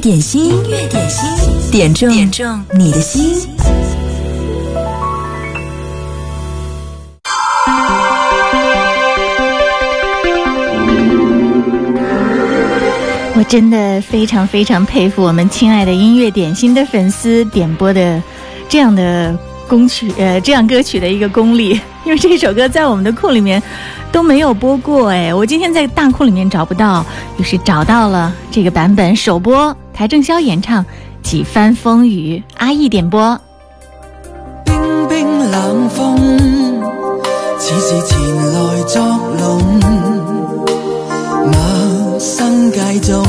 点心，音乐点心，点中点中你的心。我真的非常非常佩服我们亲爱的音乐点心的粉丝点播的这样的功曲，呃，这样歌曲的一个功力。因为这首歌在我们的库里面都没有播过，哎，我今天在大库里面找不到，于是找到了这个版本首播，台正宵演唱《几番风雨》，阿义点播。冰冰冷风，似是前来作弄，陌生街中，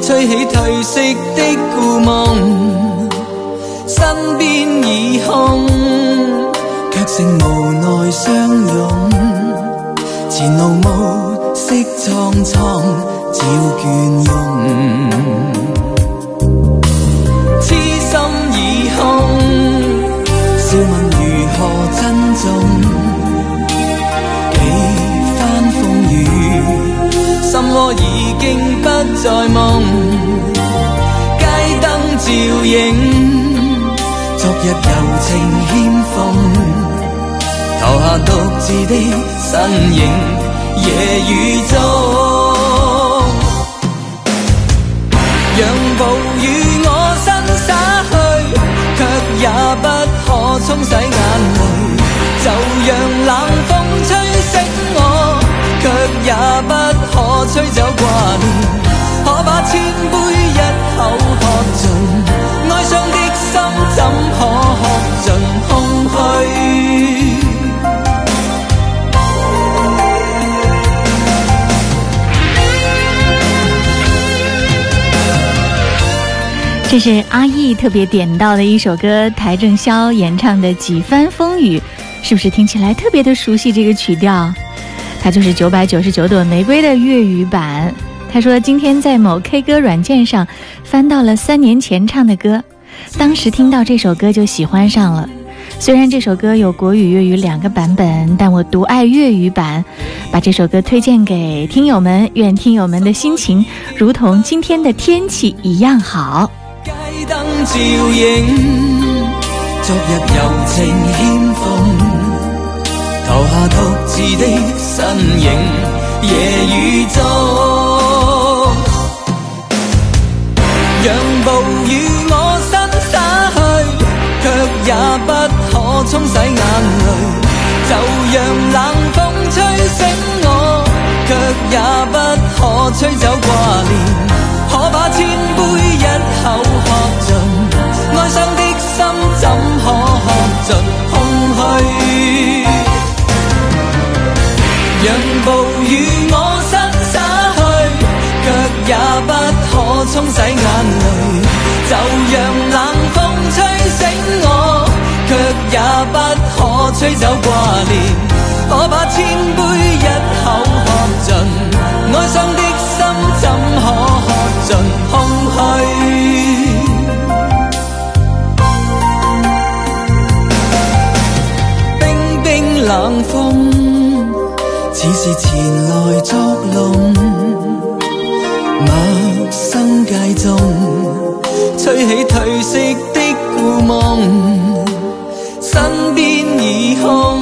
吹起褪色的故梦，身边已空。却剩无奈相拥，前路暮色苍苍，照倦容。痴心已空，笑问如何珍重？几番风雨，心窝已经不再梦。街灯照影，昨日柔情欠奉。留下独自的身影，夜雨中，让暴雨我身洒去，却也不可冲洗眼泪。就让冷风吹醒我，却也不可吹走挂念。可把千杯一口喝尽，哀伤的心怎可这是阿易特别点到的一首歌，邰正宵演唱的《几番风雨》，是不是听起来特别的熟悉？这个曲调，它就是九百九十九朵玫瑰的粤语版。他说今天在某 K 歌软件上翻到了三年前唱的歌，当时听到这首歌就喜欢上了。虽然这首歌有国语、粤语两个版本，但我独爱粤语版，把这首歌推荐给听友们。愿听友们的心情如同今天的天气一样好。灯照影，昨日柔情欠奉，留下独自的身影，夜雨中，让暴雨我身洒去，却也不可冲洗眼泪。就让冷风吹醒我，却也不可吹走挂念。可把千杯一口暴雨我身洒去，却也不可冲洗眼泪。就让冷风吹醒我，却也不可吹走挂念。可把千杯一口喝尽，哀伤的心怎可喝尽空虚？冰冰冷风，似是前来作弄。陌生街中，吹起褪色的故梦，身边已空。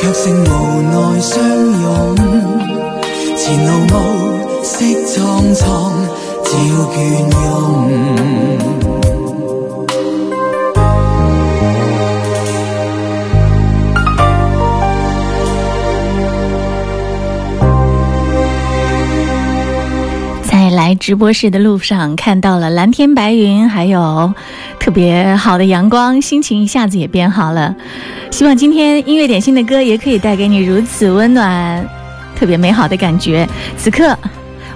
却剩无奈相拥，前路暮色苍苍，照倦容。来直播室的路上，看到了蓝天白云，还有特别好的阳光，心情一下子也变好了。希望今天音乐点心的歌也可以带给你如此温暖、特别美好的感觉。此刻，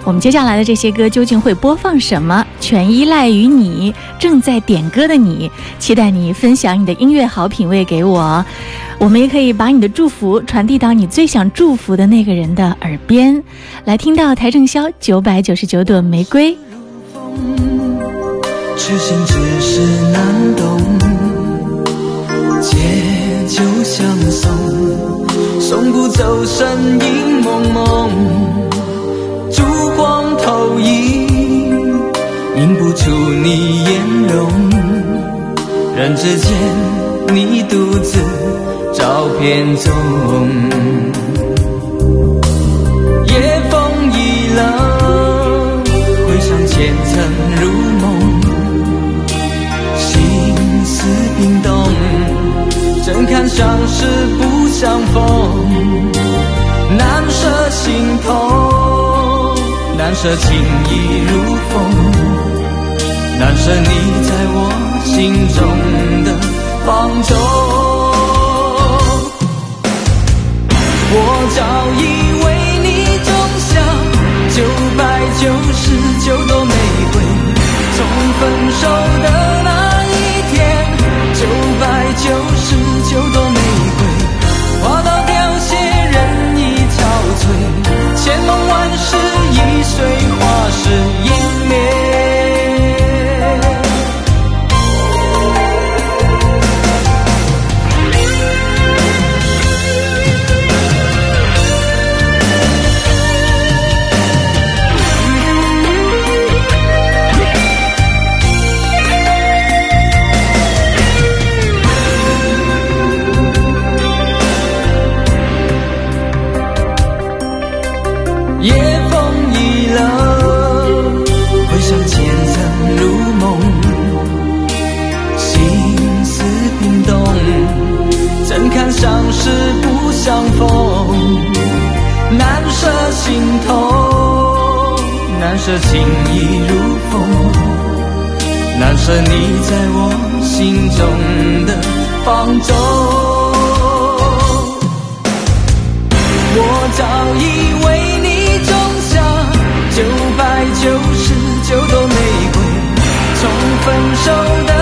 我们接下来的这些歌究竟会播放什么？全依赖于你正在点歌的你，期待你分享你的音乐好品味给我。我们也可以把你的祝福传递到你最想祝福的那个人的耳边。来听到邰正宵九百九十九朵玫瑰。痴心只是难懂借酒相送送不走身影烛光投影映不出你颜容你独自照片中，夜风已冷，回想前尘如梦，心思冰冻，怎堪相识不相逢，难舍心痛，难舍情意如风。难舍你在我心中的放纵，我早已为你种下九百九十九朵玫瑰，从分手的那舍情意如风，难舍你在我心中的放纵。我早已为你种下九百九十九朵玫瑰，从分手的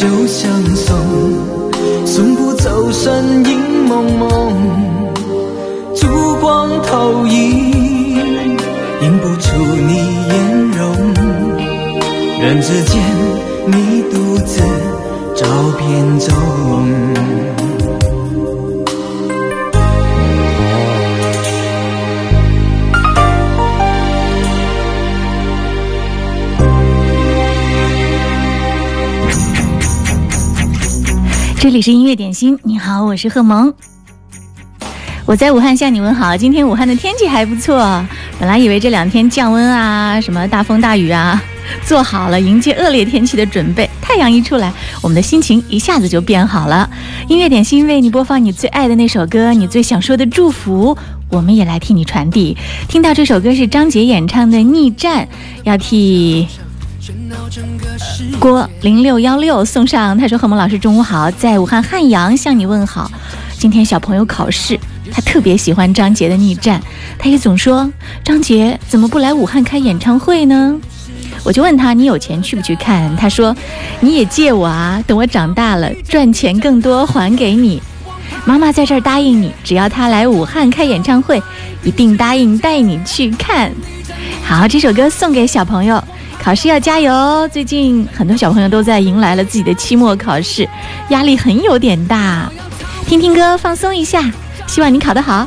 就相送，送不走身影蒙蒙。烛光投影，映不出你颜容。人之间，你独自。照片中，这里是音乐点心。你好，我是贺萌，我在武汉向你问好。今天武汉的天气还不错，本来以为这两天降温啊，什么大风大雨啊。做好了迎接恶劣天气的准备，太阳一出来，我们的心情一下子就变好了。音乐点心为你播放你最爱的那首歌，你最想说的祝福，我们也来替你传递。听到这首歌是张杰演唱的《逆战》，要替郭零六幺六送上。他说：“何萌老师，中午好，在武汉汉阳向你问好。今天小朋友考试，他特别喜欢张杰的《逆战》，他也总说张杰怎么不来武汉开演唱会呢？”我就问他：“你有钱去不去看？”他说：“你也借我啊，等我长大了赚钱更多还给你。”妈妈在这儿答应你，只要他来武汉开演唱会，一定答应带你去看。好，这首歌送给小朋友，考试要加油。最近很多小朋友都在迎来了自己的期末考试，压力很有点大。听听歌放松一下，希望你考得好。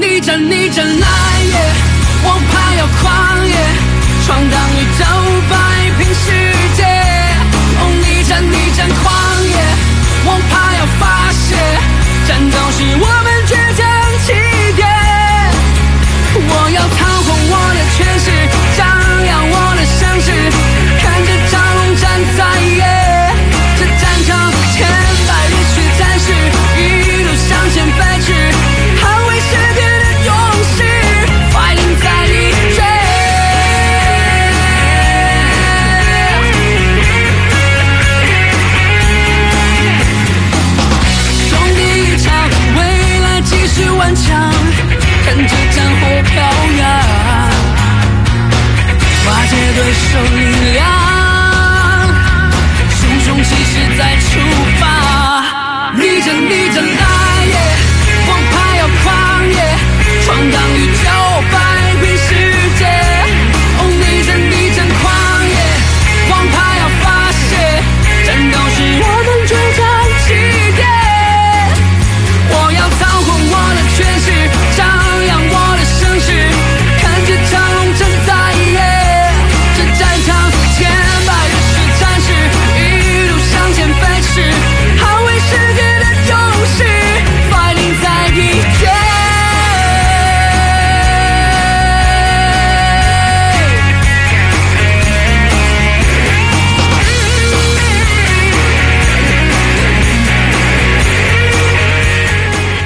逆战逆战来也！王牌要狂野，闯荡宇宙，摆平世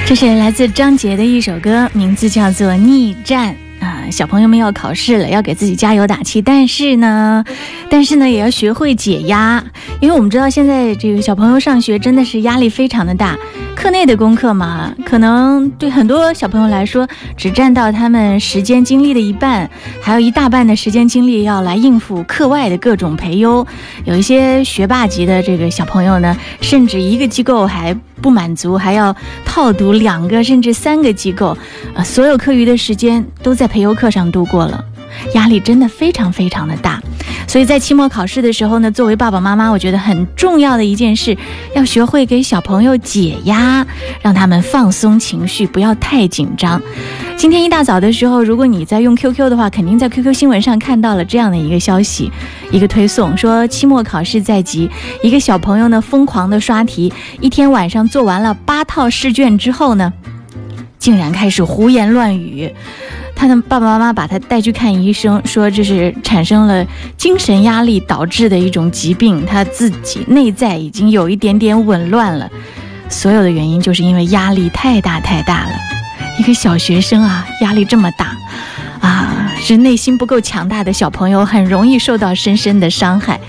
这是来自张杰的一首歌，名字叫做《逆战》啊。小朋友们要考试了，要给自己加油打气，但是呢，但是呢，也要学会解压，因为我们知道现在这个小朋友上学真的是压力非常的大，课内的功课嘛，可能对很多小朋友来说只占到他们时间精力的一半，还有一大半的时间精力要来应付课外的各种培优。有一些学霸级的这个小朋友呢，甚至一个机构还不满足，还要套读两个甚至三个机构，啊，所有课余的时间都在培优课上度过了。压力真的非常非常的大，所以在期末考试的时候呢，作为爸爸妈妈，我觉得很重要的一件事，要学会给小朋友解压，让他们放松情绪，不要太紧张。今天一大早的时候，如果你在用 QQ 的话，肯定在 QQ 新闻上看到了这样的一个消息，一个推送说期末考试在即，一个小朋友呢疯狂的刷题，一天晚上做完了八套试卷之后呢，竟然开始胡言乱语。他的爸爸妈妈把他带去看医生，说这是产生了精神压力导致的一种疾病，他自己内在已经有一点点紊乱了。所有的原因就是因为压力太大太大了。一个小学生啊，压力这么大，啊，是内心不够强大的小朋友很容易受到深深的伤害。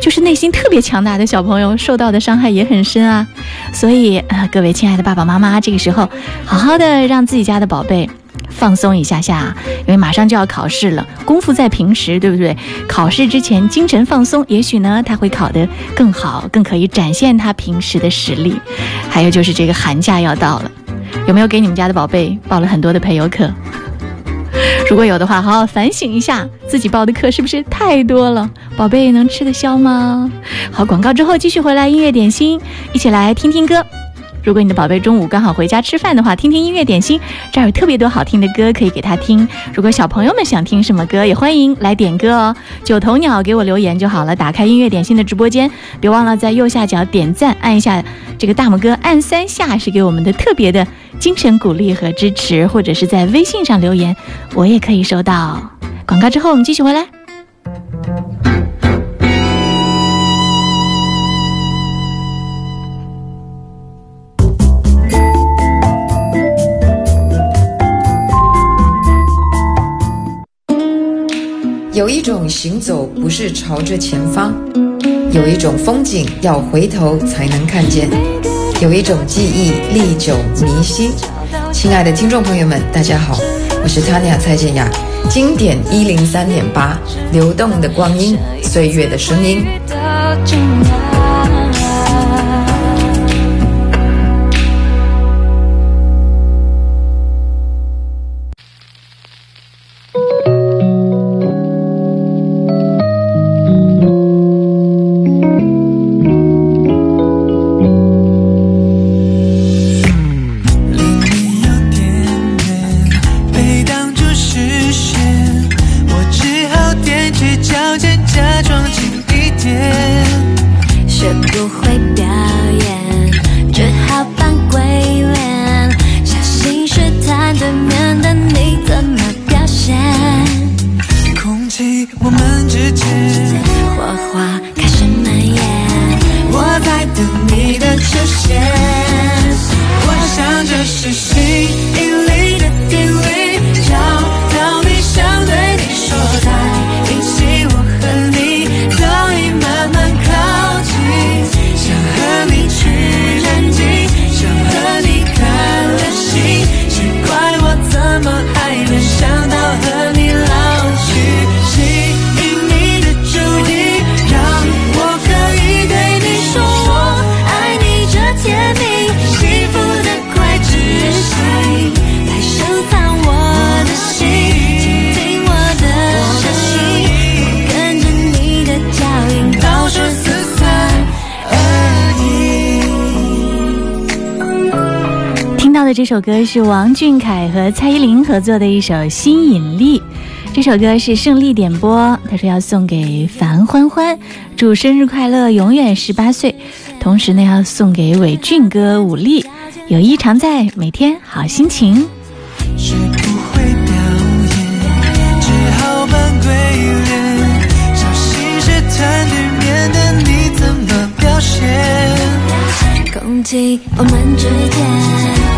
就是内心特别强大的小朋友受到的伤害也很深啊。所以，呃，各位亲爱的爸爸妈妈，这个时候好好的让自己家的宝贝。放松一下下，因为马上就要考试了，功夫在平时，对不对？考试之前精神放松，也许呢他会考得更好，更可以展现他平时的实力。还有就是这个寒假要到了，有没有给你们家的宝贝报了很多的培优课？如果有的话，好好反省一下自己报的课是不是太多了，宝贝能吃得消吗？好，广告之后继续回来音乐点心，一起来听听歌。如果你的宝贝中午刚好回家吃饭的话，听听音乐点心，这儿有特别多好听的歌可以给他听。如果小朋友们想听什么歌，也欢迎来点歌哦。九头鸟给我留言就好了。打开音乐点心的直播间，别忘了在右下角点赞，按一下这个大拇哥，按三下是给我们的特别的精神鼓励和支持，或者是在微信上留言，我也可以收到。广告之后我们继续回来。一种行走不是朝着前方，有一种风景要回头才能看见，有一种记忆历久弥新。亲爱的听众朋友们，大家好，我是 Tanya 蔡健雅，经典一零三点八，流动的光阴，岁月的声音。just 这首歌是王俊凯和蔡依林合作的一首《新引力》。这首歌是胜利点播，他说要送给樊欢欢，祝生日快乐，永远十八岁。同时呢，要送给伟俊哥武力，友谊常在，每天好心情。学不会表演，只好扮鬼脸，小心试探对面的你怎么表现。空气我们之间，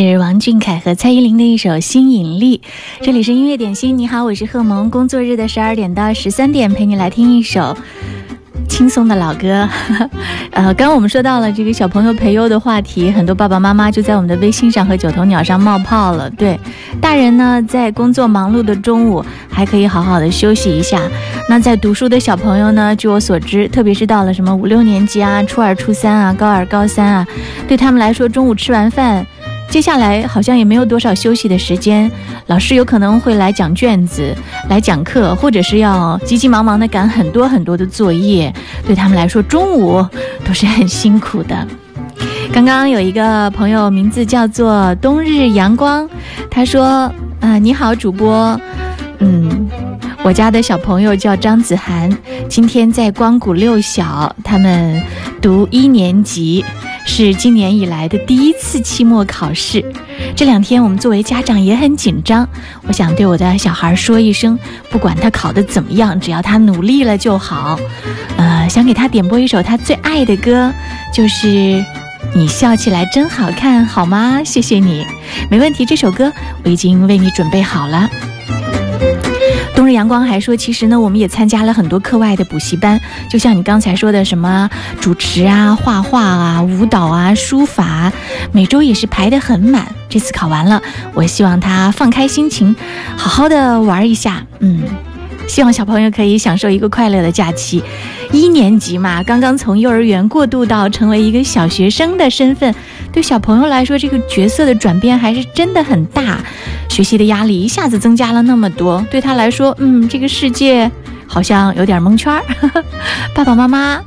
是王俊凯和蔡依林的一首《新引力》。这里是音乐点心，你好，我是贺萌。工作日的十二点到十三点，陪你来听一首轻松的老歌。呃，刚刚我们说到了这个小朋友培优的话题，很多爸爸妈妈就在我们的微信上和九头鸟上冒泡了。对，大人呢在工作忙碌的中午还可以好好的休息一下。那在读书的小朋友呢，据我所知，特别是到了什么五六年级啊、初二、初三啊、高二、高三啊，对他们来说，中午吃完饭。接下来好像也没有多少休息的时间，老师有可能会来讲卷子、来讲课，或者是要急急忙忙的赶很多很多的作业，对他们来说，中午都是很辛苦的。刚刚有一个朋友名字叫做冬日阳光，他说：“啊、你好，主播，嗯。”我家的小朋友叫张子涵，今天在光谷六小，他们读一年级，是今年以来的第一次期末考试。这两天我们作为家长也很紧张，我想对我的小孩说一声，不管他考得怎么样，只要他努力了就好。呃，想给他点播一首他最爱的歌，就是《你笑起来真好看》，好吗？谢谢你，没问题，这首歌我已经为你准备好了。冬日阳光还说，其实呢，我们也参加了很多课外的补习班，就像你刚才说的，什么主持啊、画画啊、舞蹈啊、书法，每周也是排得很满。这次考完了，我希望他放开心情，好好的玩一下。嗯，希望小朋友可以享受一个快乐的假期。一年级嘛，刚刚从幼儿园过渡到成为一个小学生的身份，对小朋友来说，这个角色的转变还是真的很大。学习的压力一下子增加了那么多，对他来说，嗯，这个世界好像有点蒙圈儿。爸爸妈妈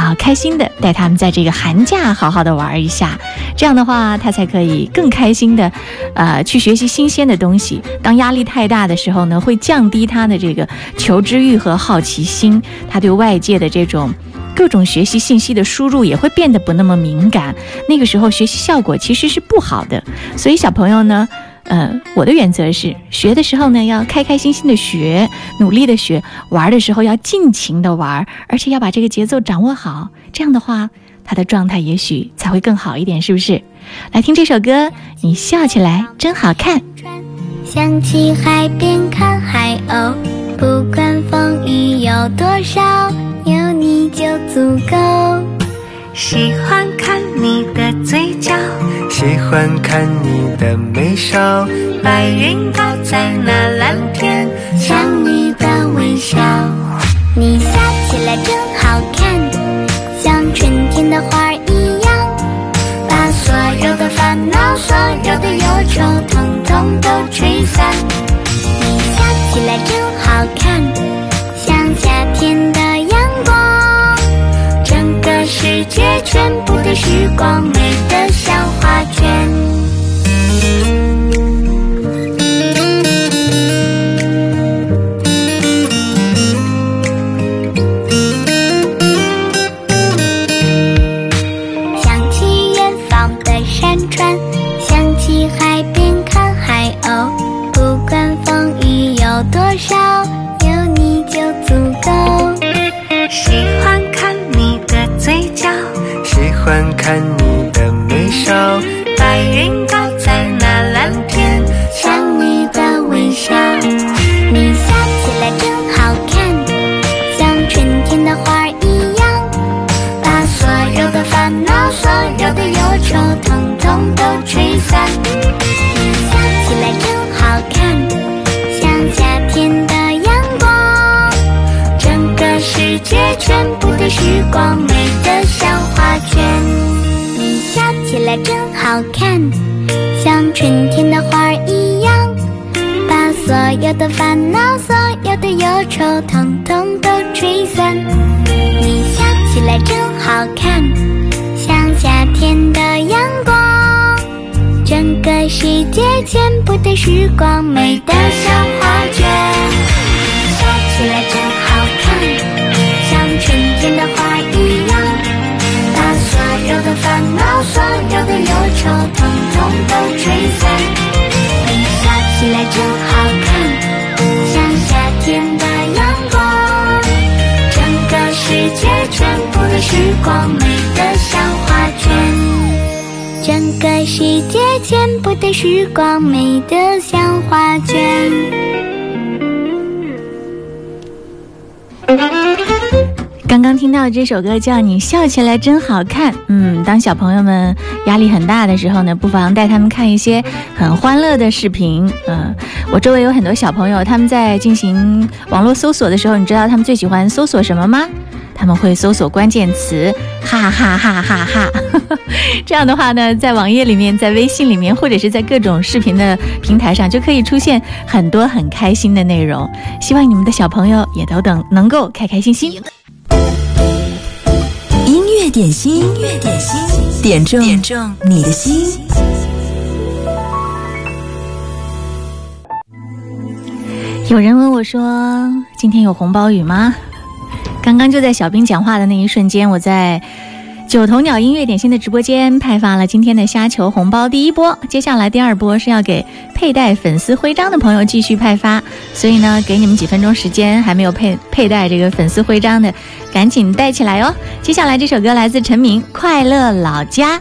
啊开心的带他们在这个寒假好好的玩一下，这样的话，他才可以更开心的，呃，去学习新鲜的东西。当压力太大的时候呢，会降低他的这个求知欲和好奇心，他对外界的这种。各种学习信息的输入也会变得不那么敏感，那个时候学习效果其实是不好的。所以小朋友呢，呃，我的原则是，学的时候呢要开开心心的学，努力的学；玩的时候要尽情的玩，而且要把这个节奏掌握好。这样的话，他的状态也许才会更好一点，是不是？来听这首歌，你笑起来真好看。想起海边看海鸥，不管风雨有多少，有你就足够。喜欢看你的嘴角，喜欢看你的眉梢，白云挂在那蓝天，像你的微笑。你笑起来真好看，像春天的花一样，把所有的烦恼、所有的忧愁，统统都吹散。你笑起来真好看，像夏天的阳光，整个世界全部的时光，美得像你笑起来真好看，像夏天的阳光，整个世界全部的时光，美得像画卷。你笑起来真好看，像春天的花儿一样，把所有的烦恼、所有的忧愁，统统都吹散。你笑起来真好看，像夏天的阳，世界全部的时光，美得像画卷。你笑起来真好看，像春天的花一样。把所有的烦恼、所有的忧愁，统统都吹散。你笑起来真好看，像夏天的阳光，整个世界全部的时光，美得像画。整个世界全部的时光，美得像画卷。刚刚听到这首歌叫《你笑起来真好看》。嗯，当小朋友们压力很大的时候呢，不妨带他们看一些很欢乐的视频。嗯，我周围有很多小朋友，他们在进行网络搜索的时候，你知道他们最喜欢搜索什么吗？他们会搜索关键词，哈哈哈哈哈！这样的话呢，在网页里面、在微信里面，或者是在各种视频的平台上，就可以出现很多很开心的内容。希望你们的小朋友也都等能够开开心心。点心，音乐点心，点中点中你的心。有人问我说：“今天有红包雨吗？”刚刚就在小兵讲话的那一瞬间，我在九头鸟音乐点心的直播间派发了今天的虾球红包第一波，接下来第二波是要给佩戴粉丝徽章的朋友继续派发，所以呢，给你们几分钟时间，还没有佩佩戴这个粉丝徽章的，赶紧戴起来哦。接下来这首歌来自陈明，《快乐老家》。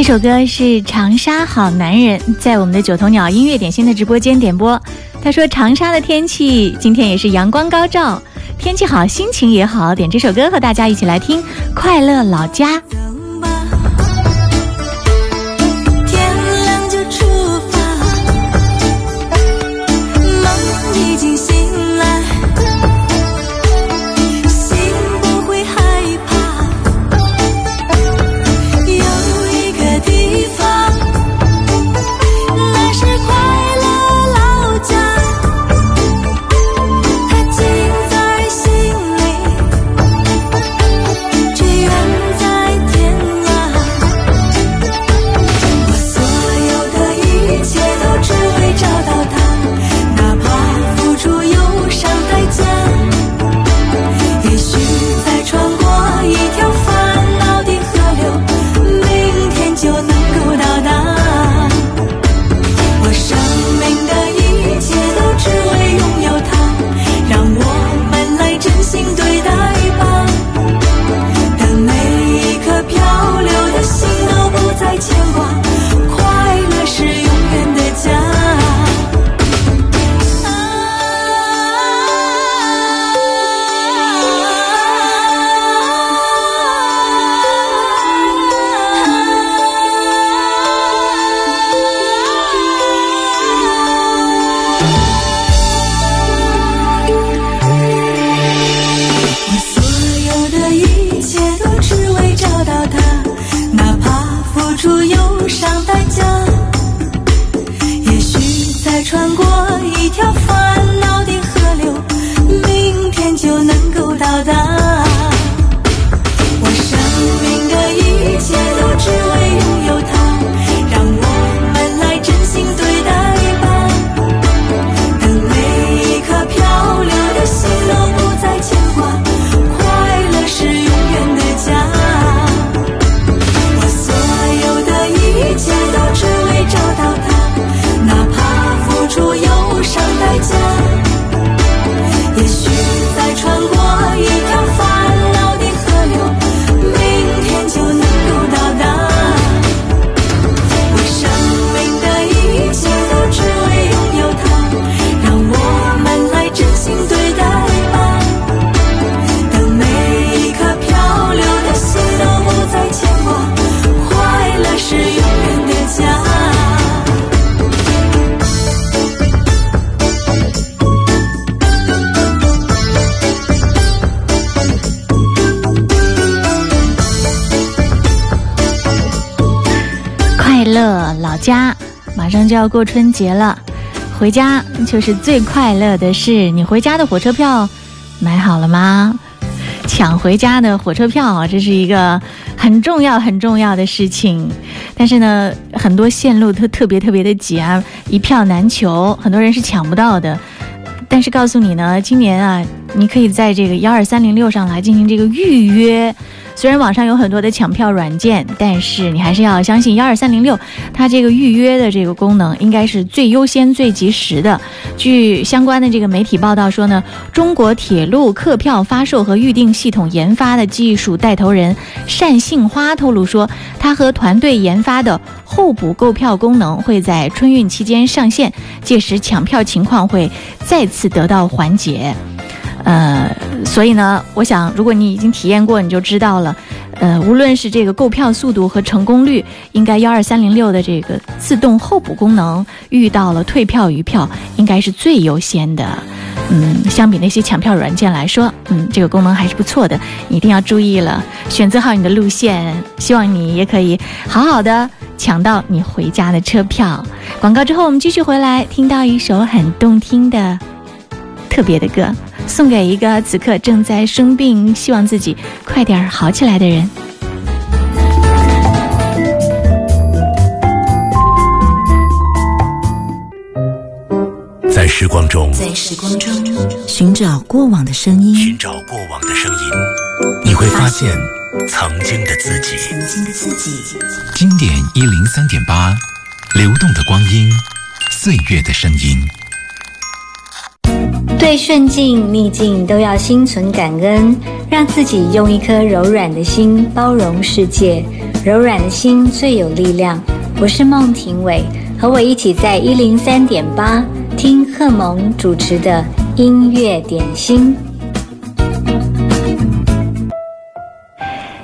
这首歌是《长沙好男人》在我们的九头鸟音乐点心的直播间点播。他说：“长沙的天气今天也是阳光高照，天气好，心情也好。”点这首歌和大家一起来听《快乐老家》。家，马上就要过春节了，回家就是最快乐的事。你回家的火车票买好了吗？抢回家的火车票啊，这是一个很重要很重要的事情。但是呢，很多线路都特别特别的挤啊，一票难求，很多人是抢不到的。但是告诉你呢，今年啊，你可以在这个幺二三零六上来进行这个预约。虽然网上有很多的抢票软件，但是你还是要相信幺二三零六，它这个预约的这个功能应该是最优先、最及时的。据相关的这个媒体报道说呢，中国铁路客票发售和预订系统研发的技术带头人单杏花透露说，他和团队研发的候补购票功能会在春运期间上线，届时抢票情况会再次得到缓解。呃，所以呢，我想，如果你已经体验过，你就知道了。呃，无论是这个购票速度和成功率，应该幺二三零六的这个自动候补功能遇到了退票余票，应该是最优先的。嗯，相比那些抢票软件来说，嗯，这个功能还是不错的，一定要注意了，选择好你的路线，希望你也可以好好的抢到你回家的车票。广告之后，我们继续回来，听到一首很动听的、特别的歌。送给一个此刻正在生病、希望自己快点好起来的人。在时光中，在时光中寻找过往的声音，寻找过往的声音，你会发现曾经的自己。曾经的自己。经典一零三点八，流动的光阴，岁月的声音。对顺境逆境都要心存感恩，让自己用一颗柔软的心包容世界。柔软的心最有力量。我是孟庭苇，和我一起在一零三点八听贺蒙主持的音乐点心。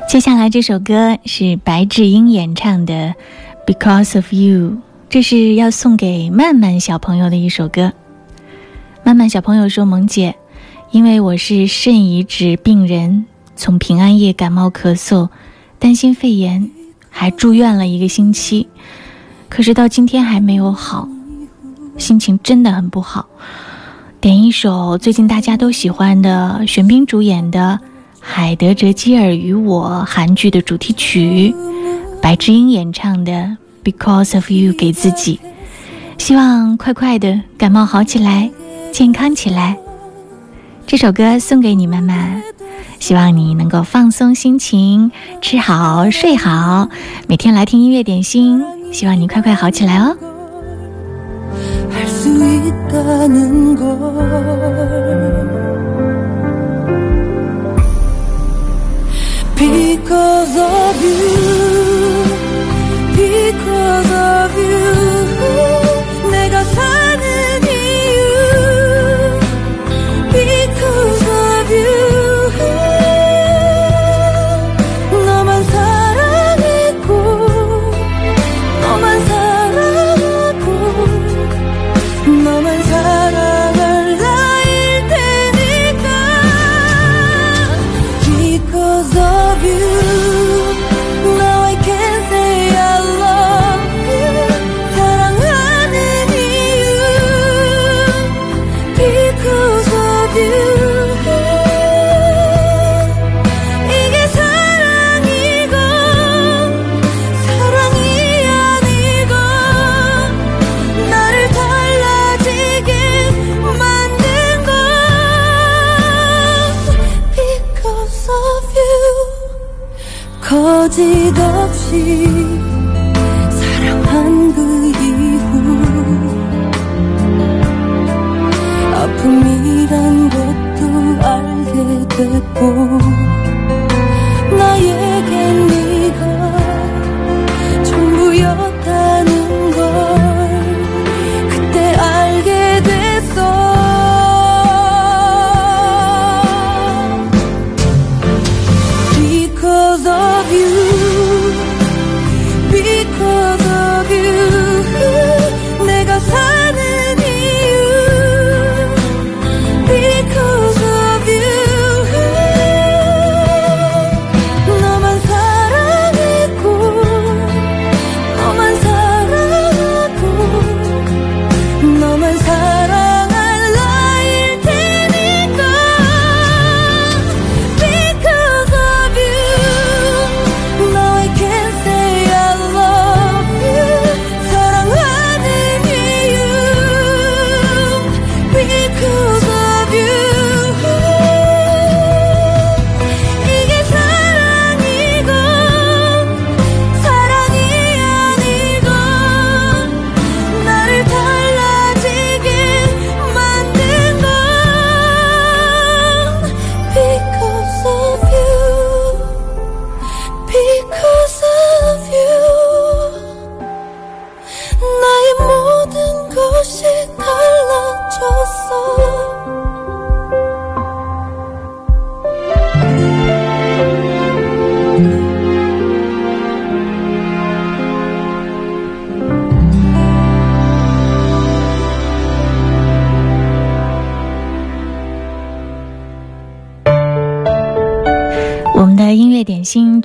接下来这首歌是白智英演唱的《Because of You》，这是要送给曼曼小朋友的一首歌。曼曼小朋友说：“萌姐，因为我是肾移植病人，从平安夜感冒咳嗽，担心肺炎。”还住院了一个星期，可是到今天还没有好，心情真的很不好。点一首最近大家都喜欢的玄彬主演的《海德哲基尔与我》韩剧的主题曲，白智英演唱的《Because of You》给自己，希望快快的感冒好起来，健康起来。这首歌送给你，妈妈。希望你能够放松心情，吃好睡好，每天来听音乐点心。希望你快快好起来哦。Because of you.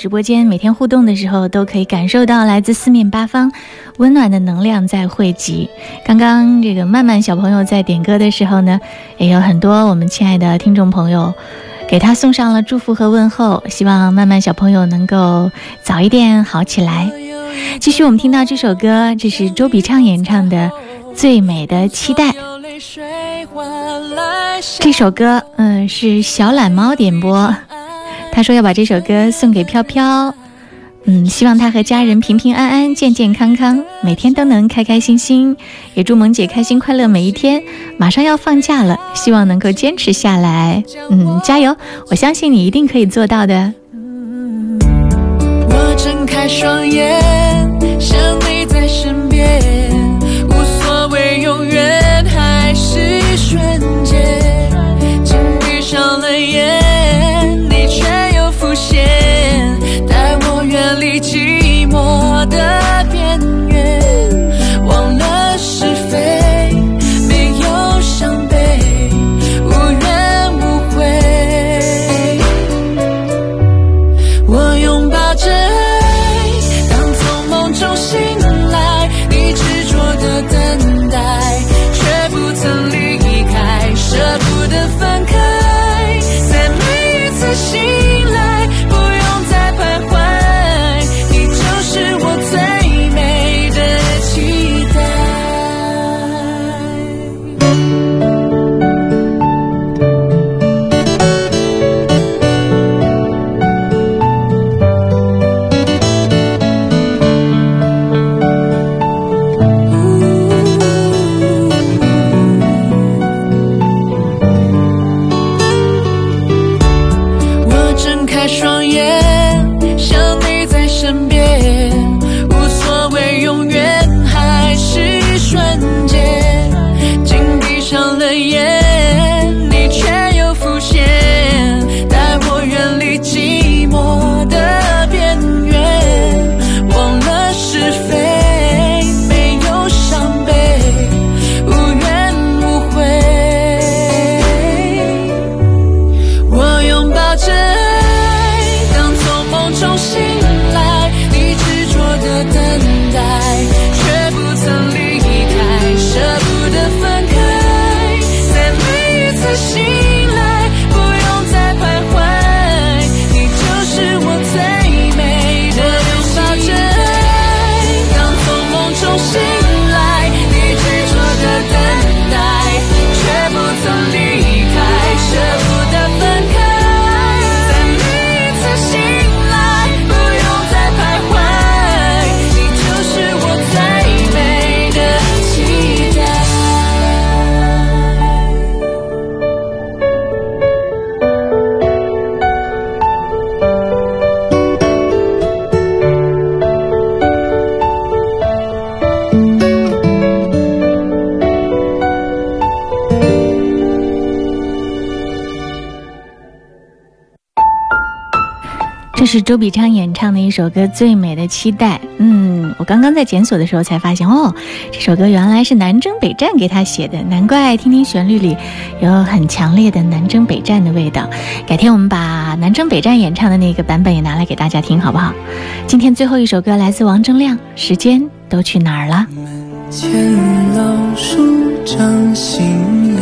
直播间每天互动的时候，都可以感受到来自四面八方温暖的能量在汇集。刚刚这个曼曼小朋友在点歌的时候呢，也有很多我们亲爱的听众朋友给他送上了祝福和问候，希望曼曼小朋友能够早一点好起来。继续，我们听到这首歌，这是周笔畅演唱的《最美的期待》。这首歌，嗯，是小懒猫点播。他说要把这首歌送给飘飘，嗯，希望他和家人平平安安、健健康康，每天都能开开心心。也祝萌姐开心快乐每一天。马上要放假了，希望能够坚持下来，嗯，加油！我相信你一定可以做到的。我睁开双眼，想你在身是周笔畅演唱的一首歌《最美的期待》。嗯，我刚刚在检索的时候才发现，哦，这首歌原来是南征北战给他写的，难怪听听旋律里有很强烈的南征北战的味道。改天我们把南征北战演唱的那个版本也拿来给大家听，好不好？今天最后一首歌来自王铮亮，《时间都去哪儿了》。前老树长新芽，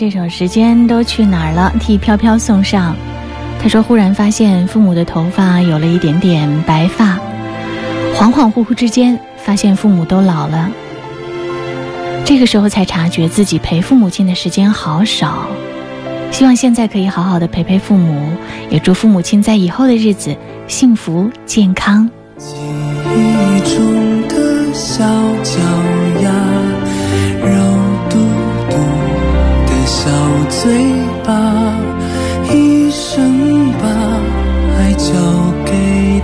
这首《时间都去哪儿了》替飘飘送上。他说：“忽然发现父母的头发有了一点点白发，恍恍惚惚之间发现父母都老了。这个时候才察觉自己陪父母亲的时间好少。希望现在可以好好的陪陪父母，也祝父母亲在以后的日子幸福健康。”记忆中的小脚丫，碎吧，一生把爱交给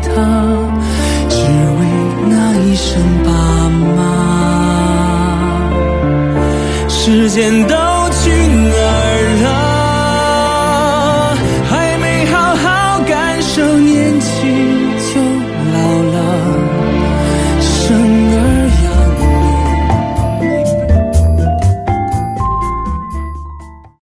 他，只为那一声爸妈。时间都去哪儿了？